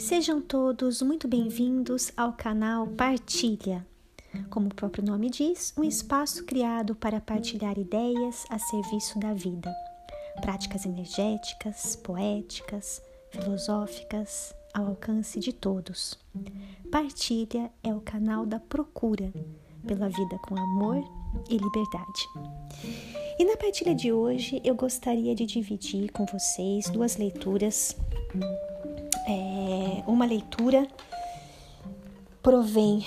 Sejam todos muito bem-vindos ao canal Partilha. Como o próprio nome diz, um espaço criado para partilhar ideias a serviço da vida. Práticas energéticas, poéticas, filosóficas, ao alcance de todos. Partilha é o canal da procura pela vida com amor e liberdade. E na partilha de hoje eu gostaria de dividir com vocês duas leituras é, uma leitura provém,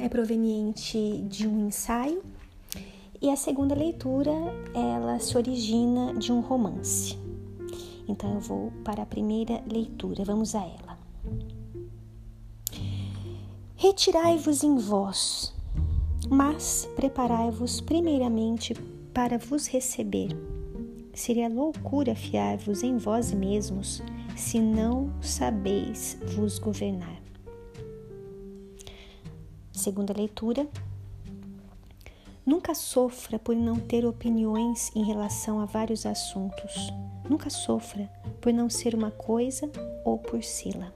é proveniente de um ensaio e a segunda leitura ela se origina de um romance. Então eu vou para a primeira leitura, vamos a ela. Retirai-vos em vós, mas preparai-vos primeiramente para vos receber. Seria loucura fiar-vos em vós mesmos se não sabeis vos governar. Segunda leitura. Nunca sofra por não ter opiniões em relação a vários assuntos. Nunca sofra por não ser uma coisa ou por sê-la.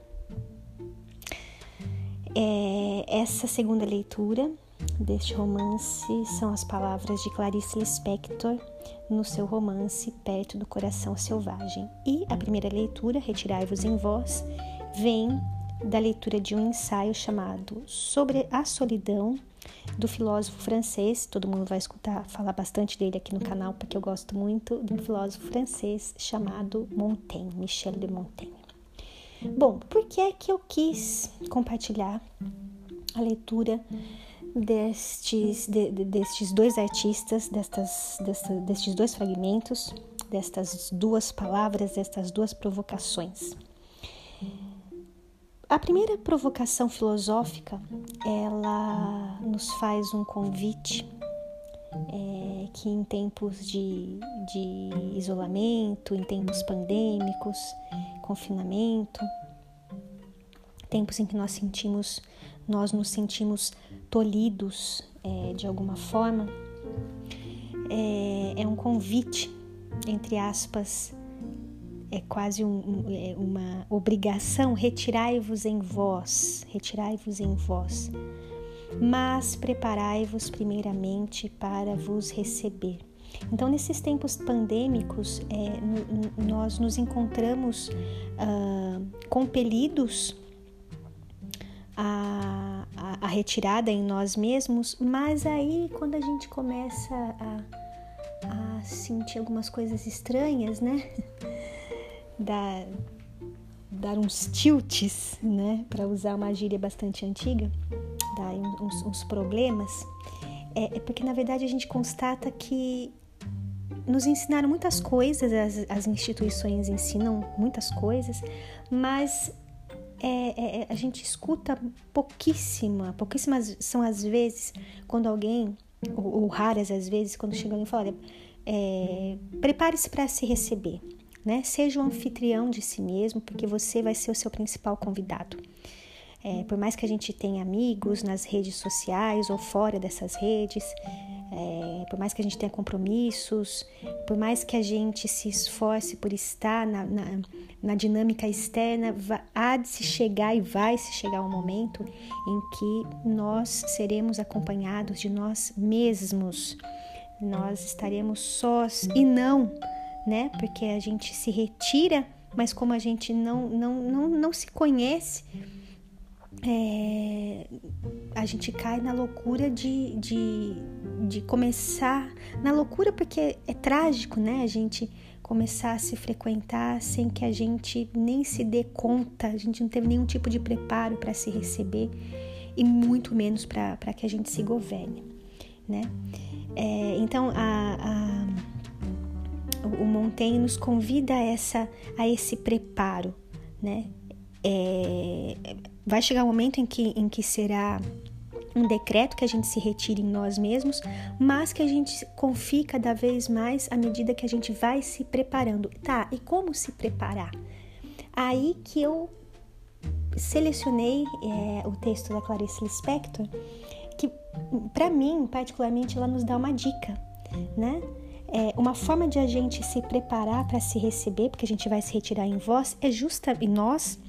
É, essa segunda leitura deste romance são as palavras de Clarice Lispector no seu romance Perto do Coração Selvagem. E a primeira leitura, Retirai-vos em Vós, vem da leitura de um ensaio chamado Sobre a Solidão, do filósofo francês. Todo mundo vai escutar falar bastante dele aqui no canal, porque eu gosto muito do filósofo francês chamado Montaigne, Michel de Montaigne. Bom, por que é que eu quis compartilhar a leitura destes, de, destes dois artistas, destas, desta, destes dois fragmentos, destas duas palavras, destas duas provocações. A primeira provocação filosófica, ela nos faz um convite é, que em tempos de, de isolamento, em tempos pandêmicos, confinamento, tempos em que nós sentimos, nós nos sentimos tolhidos é, de alguma forma, é, é, um convite, entre aspas, é quase um, é uma obrigação, retirai-vos em vós, retirai-vos em vós, mas preparai-vos primeiramente para vos receber. Então, nesses tempos pandêmicos, é, nós nos encontramos ah, compelidos a, a, retirada em nós mesmos, mas aí quando a gente começa a, a sentir algumas coisas estranhas, né? Dar, dar uns tilts, né? Para usar uma gíria bastante antiga, dar uns, uns problemas, é, é porque na verdade a gente constata que nos ensinaram muitas coisas, as, as instituições ensinam muitas coisas, mas é, é, é, a gente escuta pouquíssima, pouquíssimas são as vezes quando alguém, ou, ou raras às vezes, quando chega alguém e fala, é, prepare-se para se receber, né? Seja o anfitrião de si mesmo, porque você vai ser o seu principal convidado. É, por mais que a gente tenha amigos nas redes sociais ou fora dessas redes, é, por mais que a gente tenha compromissos, por mais que a gente se esforce por estar na, na, na dinâmica externa, há de se chegar e vai se chegar um momento em que nós seremos acompanhados de nós mesmos, nós estaremos sós e não, né? Porque a gente se retira, mas como a gente não, não, não, não se conhece, é, a gente cai na loucura de, de, de começar na loucura porque é trágico, né? A gente começar a se frequentar sem que a gente nem se dê conta, a gente não teve nenhum tipo de preparo para se receber e muito menos para que a gente se governe, né? É, então a, a, o Montaigne nos convida a, essa, a esse preparo, né? É, vai chegar um momento em que, em que será um decreto que a gente se retire em nós mesmos, mas que a gente confie cada vez mais à medida que a gente vai se preparando. Tá, e como se preparar? Aí que eu selecionei é, o texto da Clarice Lispector, que para mim, particularmente, ela nos dá uma dica, né? É, uma forma de a gente se preparar para se receber, porque a gente vai se retirar em voz, é justa em nós,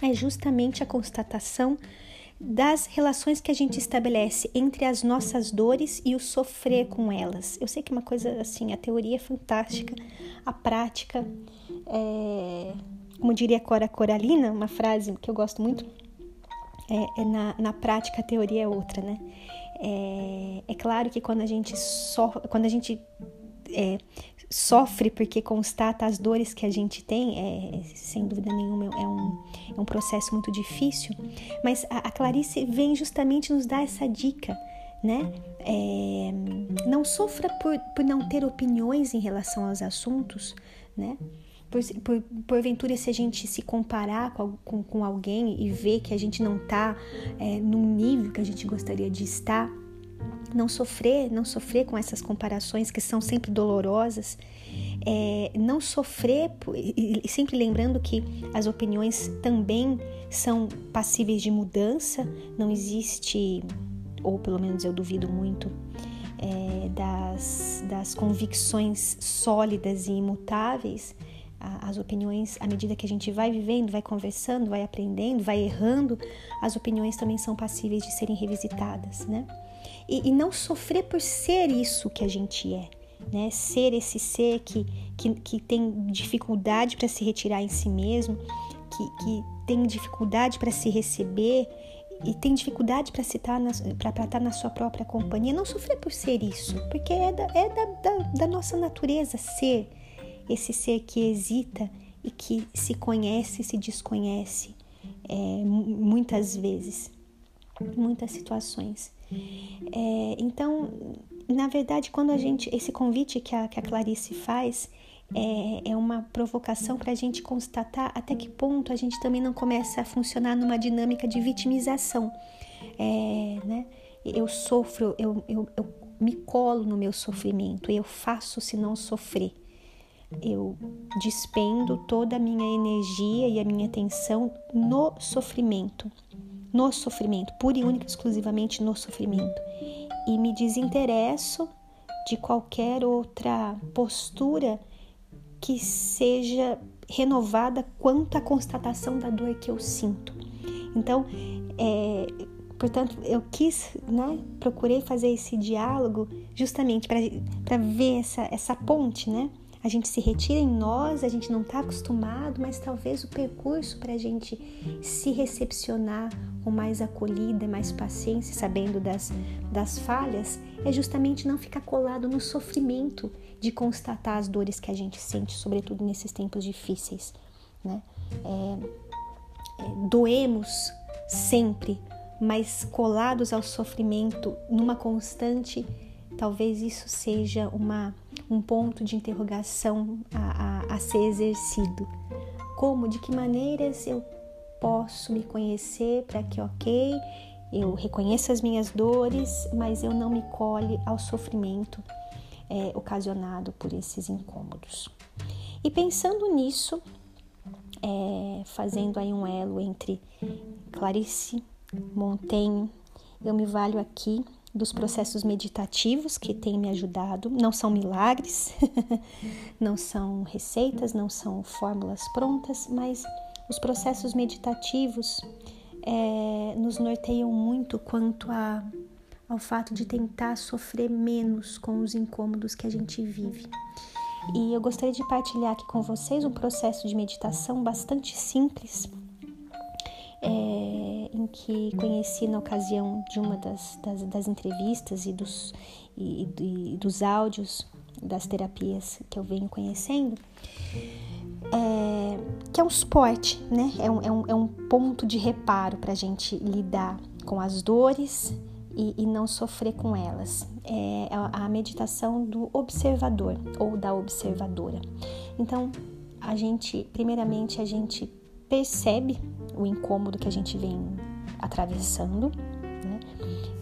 é justamente a constatação das relações que a gente estabelece entre as nossas dores e o sofrer com elas. Eu sei que é uma coisa assim, a teoria é fantástica, a prática, é, como diria Cora Coralina, uma frase que eu gosto muito, é, é na, na prática a teoria é outra, né? É, é claro que quando a gente só, quando a gente é, sofre porque constata as dores que a gente tem, é, sem dúvida nenhuma, é um, é um processo muito difícil, mas a, a Clarice vem justamente nos dar essa dica, né? É, não sofra por, por não ter opiniões em relação aos assuntos, né? Por, por, porventura, se a gente se comparar com, com, com alguém e ver que a gente não está é, no nível que a gente gostaria de estar, não sofrer, não sofrer com essas comparações que são sempre dolorosas, é, não sofrer, e sempre lembrando que as opiniões também são passíveis de mudança, não existe, ou pelo menos eu duvido muito, é, das, das convicções sólidas e imutáveis. As opiniões, à medida que a gente vai vivendo, vai conversando, vai aprendendo, vai errando, as opiniões também são passíveis de serem revisitadas, né? E, e não sofrer por ser isso que a gente é. Né? Ser esse ser que, que, que tem dificuldade para se retirar em si mesmo, que, que tem dificuldade para se receber e tem dificuldade para estar na, na sua própria companhia. Não sofrer por ser isso, porque é, da, é da, da, da nossa natureza ser esse ser que hesita e que se conhece e se desconhece é, muitas vezes, muitas situações. É, então, na verdade, quando a gente. Esse convite que a, que a Clarice faz é, é uma provocação para a gente constatar até que ponto a gente também não começa a funcionar numa dinâmica de vitimização. É, né? Eu sofro, eu, eu, eu me colo no meu sofrimento, eu faço se não sofrer. Eu despendo toda a minha energia e a minha atenção no sofrimento no sofrimento, pura e única exclusivamente no sofrimento. E me desinteresso de qualquer outra postura que seja renovada quanto à constatação da dor que eu sinto. Então, é, portanto, eu quis, né, procurei fazer esse diálogo justamente para ver essa, essa ponte, né? A gente se retira em nós, a gente não está acostumado, mas talvez o percurso para a gente se recepcionar com mais acolhida, mais paciência, sabendo das, das falhas, é justamente não ficar colado no sofrimento de constatar as dores que a gente sente, sobretudo nesses tempos difíceis. Né? É, é, doemos sempre, mas colados ao sofrimento numa constante, talvez isso seja uma um ponto de interrogação a, a, a ser exercido. Como, de que maneiras eu posso me conhecer para que, ok, eu reconheça as minhas dores, mas eu não me colhe ao sofrimento é, ocasionado por esses incômodos. E pensando nisso, é, fazendo aí um elo entre Clarice, Montaigne, eu me valho aqui dos processos meditativos que têm me ajudado. Não são milagres, não são receitas, não são fórmulas prontas, mas os processos meditativos é, nos norteiam muito quanto a, ao fato de tentar sofrer menos com os incômodos que a gente vive. E eu gostaria de partilhar aqui com vocês um processo de meditação bastante simples é, em que conheci na ocasião de uma das, das, das entrevistas e dos, e, e, dos áudios das terapias que eu venho conhecendo, é, que é um suporte, né? É um, é um, é um ponto de reparo para a gente lidar com as dores e, e não sofrer com elas. É a meditação do observador ou da observadora. Então, a gente, primeiramente, a gente percebe o incômodo que a gente vem atravessando. Né?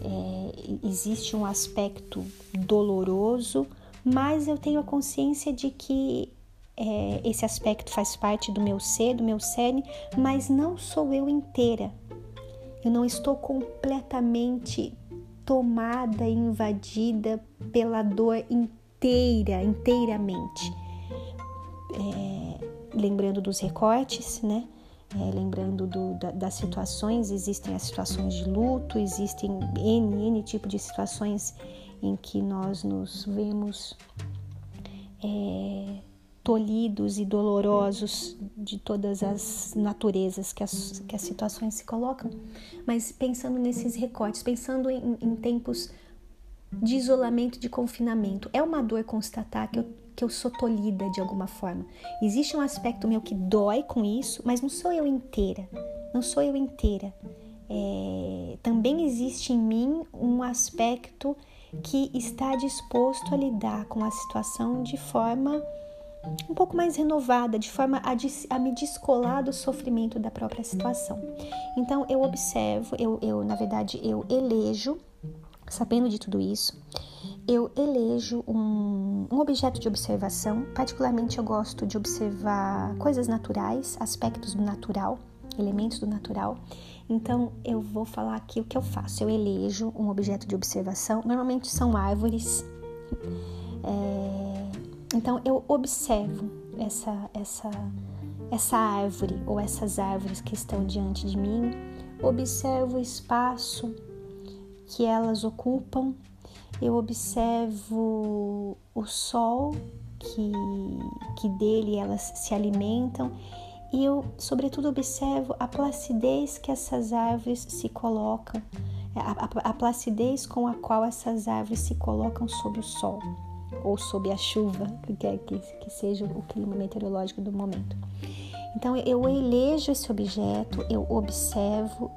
É, existe um aspecto doloroso, mas eu tenho a consciência de que é, esse aspecto faz parte do meu ser, do meu cerne, mas não sou eu inteira. Eu não estou completamente tomada invadida pela dor inteira, inteiramente. É, lembrando dos recortes, né? É, lembrando do, da, das situações, existem as situações de luto, existem N, N tipo de situações em que nós nos vemos é, tolhidos e dolorosos de todas as naturezas que as, que as situações se colocam, mas pensando nesses recortes, pensando em, em tempos de isolamento, de confinamento, é uma dor constatar que eu, que eu sou tolhida de alguma forma. Existe um aspecto meu que dói com isso, mas não sou eu inteira, não sou eu inteira. É, também existe em mim um aspecto que está disposto a lidar com a situação de forma um pouco mais renovada, de forma a, a, me descolar do sofrimento da própria situação. Então eu observo, eu, eu na verdade eu elejo, sabendo de tudo isso, eu elejo um, um objeto de observação. Particularmente eu gosto de observar coisas naturais, aspectos do natural, elementos do natural. Então eu vou falar aqui o que eu faço. Eu elejo um objeto de observação. Normalmente são árvores. É, então eu observo essa essa essa árvore ou essas árvores que estão diante de mim. Observo o espaço que elas ocupam. Eu observo o sol que, que dele elas se alimentam e eu, sobretudo, observo a placidez que essas árvores se colocam, a, a, a, placidez com a qual essas árvores se colocam sob o sol ou sob a chuva, que quer que, que seja o clima meteorológico do momento. Então eu elejo esse objeto, eu observo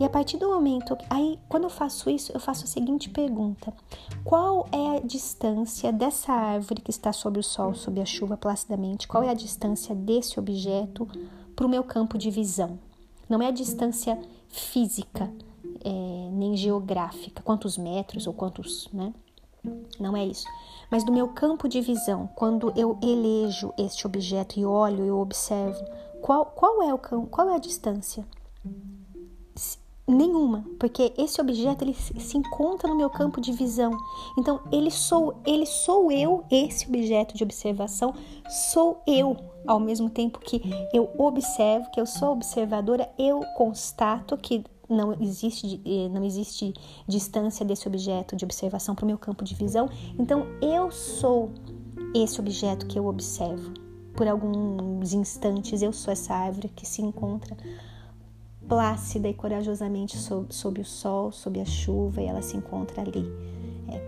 e a partir do momento, aí quando eu faço isso, eu faço a seguinte pergunta: qual é a distância dessa árvore que está sob o sol, sob a chuva placidamente? Qual é a distância desse objeto para o meu campo de visão? Não é a distância física, é, nem geográfica, quantos metros ou quantos, né? Não é isso. Mas do meu campo de visão, quando eu elejo este objeto e olho, eu observo, qual, qual é o qual é a distância? Nenhuma, porque esse objeto ele se encontra no meu campo de visão. Então, ele sou, ele sou eu, esse objeto de observação, sou eu. Ao mesmo tempo que eu observo, que eu sou observadora, eu constato que não existe, eh, não existe distância desse objeto de observação para o meu campo de visão. Então, eu sou esse objeto que eu observo. Por alguns instantes, eu sou essa árvore que se encontra plácida e corajosamente sob, sob o sol, sob a chuva, e ela se encontra ali, é,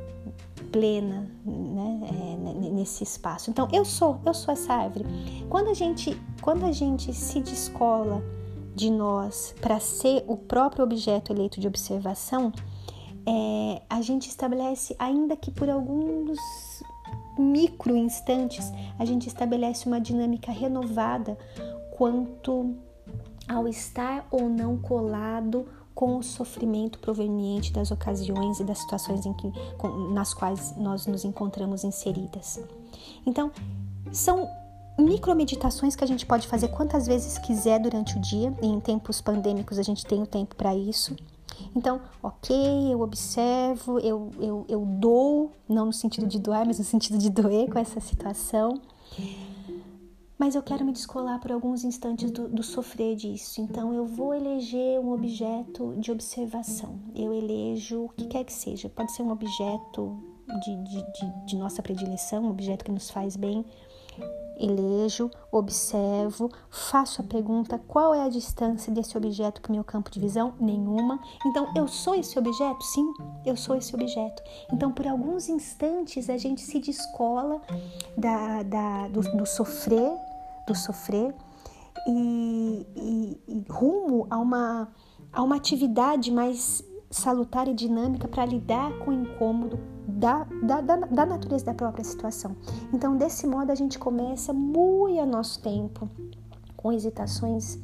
plena, né, é, nesse espaço. Então, eu sou, eu sou essa árvore. Quando a gente, quando a gente se descola de nós para ser o próprio objeto eleito de observação, é, a gente estabelece, ainda que por alguns micro instantes, a gente estabelece uma dinâmica renovada quanto ao estar ou não colado com o sofrimento proveniente das ocasiões e das situações que, nas quais nós nos encontramos inseridas. Então, são micromeditações que a gente pode fazer quantas vezes quiser durante o dia, e em tempos pandêmicos a gente tem o tempo para isso. Então, ok, eu observo, eu, eu, eu dou, não no sentido de doar, mas no sentido de doer com essa situação mas eu quero me descolar por alguns instantes do, do, sofrer disso. Então eu vou eleger um objeto de observação. Eu elejo o que quer que seja. Pode ser um objeto de, de, de, de nossa predileção, um objeto que nos faz bem. Elejo, observo, faço a pergunta: qual é a distância desse objeto para o meu campo de visão? Nenhuma. Então, eu sou esse objeto? Sim, eu sou esse objeto. Então, por alguns instantes, a gente se descola da, da, do, do sofrer do sofrer e, e, e rumo a uma, a uma atividade mais salutar e dinâmica para lidar com o incômodo da, da, da, da, natureza da própria situação. Então, desse modo, a gente começa muito a nosso tempo, com hesitações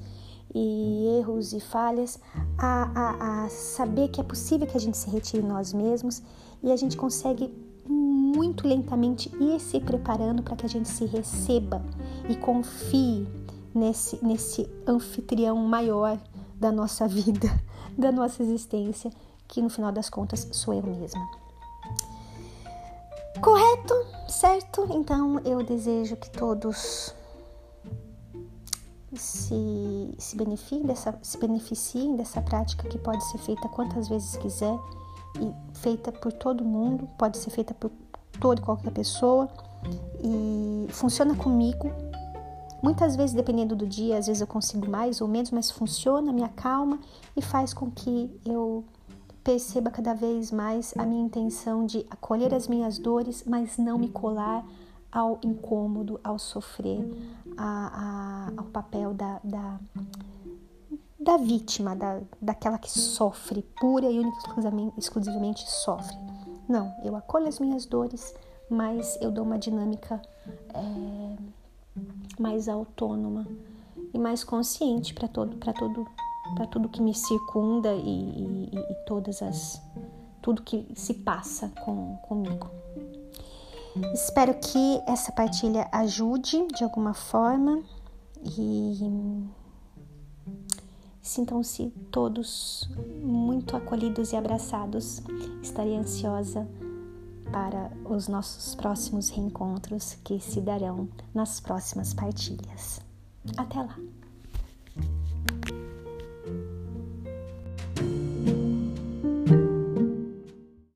e erros e falhas, a, a, a saber que é possível que a gente se retire nós mesmos e a gente consegue muito lentamente ir se preparando para que a gente se receba e confie nesse, nesse anfitrião maior da nossa vida, da nossa existência, que no final das contas sou eu mesma. Correto? Certo? Então eu desejo que todos se, se, beneficiem dessa, se beneficiem dessa prática que pode ser feita quantas vezes quiser e feita por todo mundo, pode ser feita por toda e qualquer pessoa e funciona comigo. Muitas vezes, dependendo do dia, às vezes eu consigo mais ou menos, mas funciona, me acalma e faz com que eu perceba cada vez mais a minha intenção de acolher as minhas dores, mas não me colar ao incômodo, ao sofrer, a, a, ao papel da, da, da vítima, da, daquela que sofre, pura e exclusivamente, exclusivamente sofre. Não, eu acolho as minhas dores, mas eu dou uma dinâmica é, mais autônoma e mais consciente para todo, para todo, para tudo que me circunda e, e, e, todas as tudo que se passa com, comigo. Espero que essa partilha ajude de alguma forma e sintam-se todos muito acolhidos e abraçados. Estarei ansiosa para os nossos próximos reencontros que se darão nas próximas partilhas. Até lá!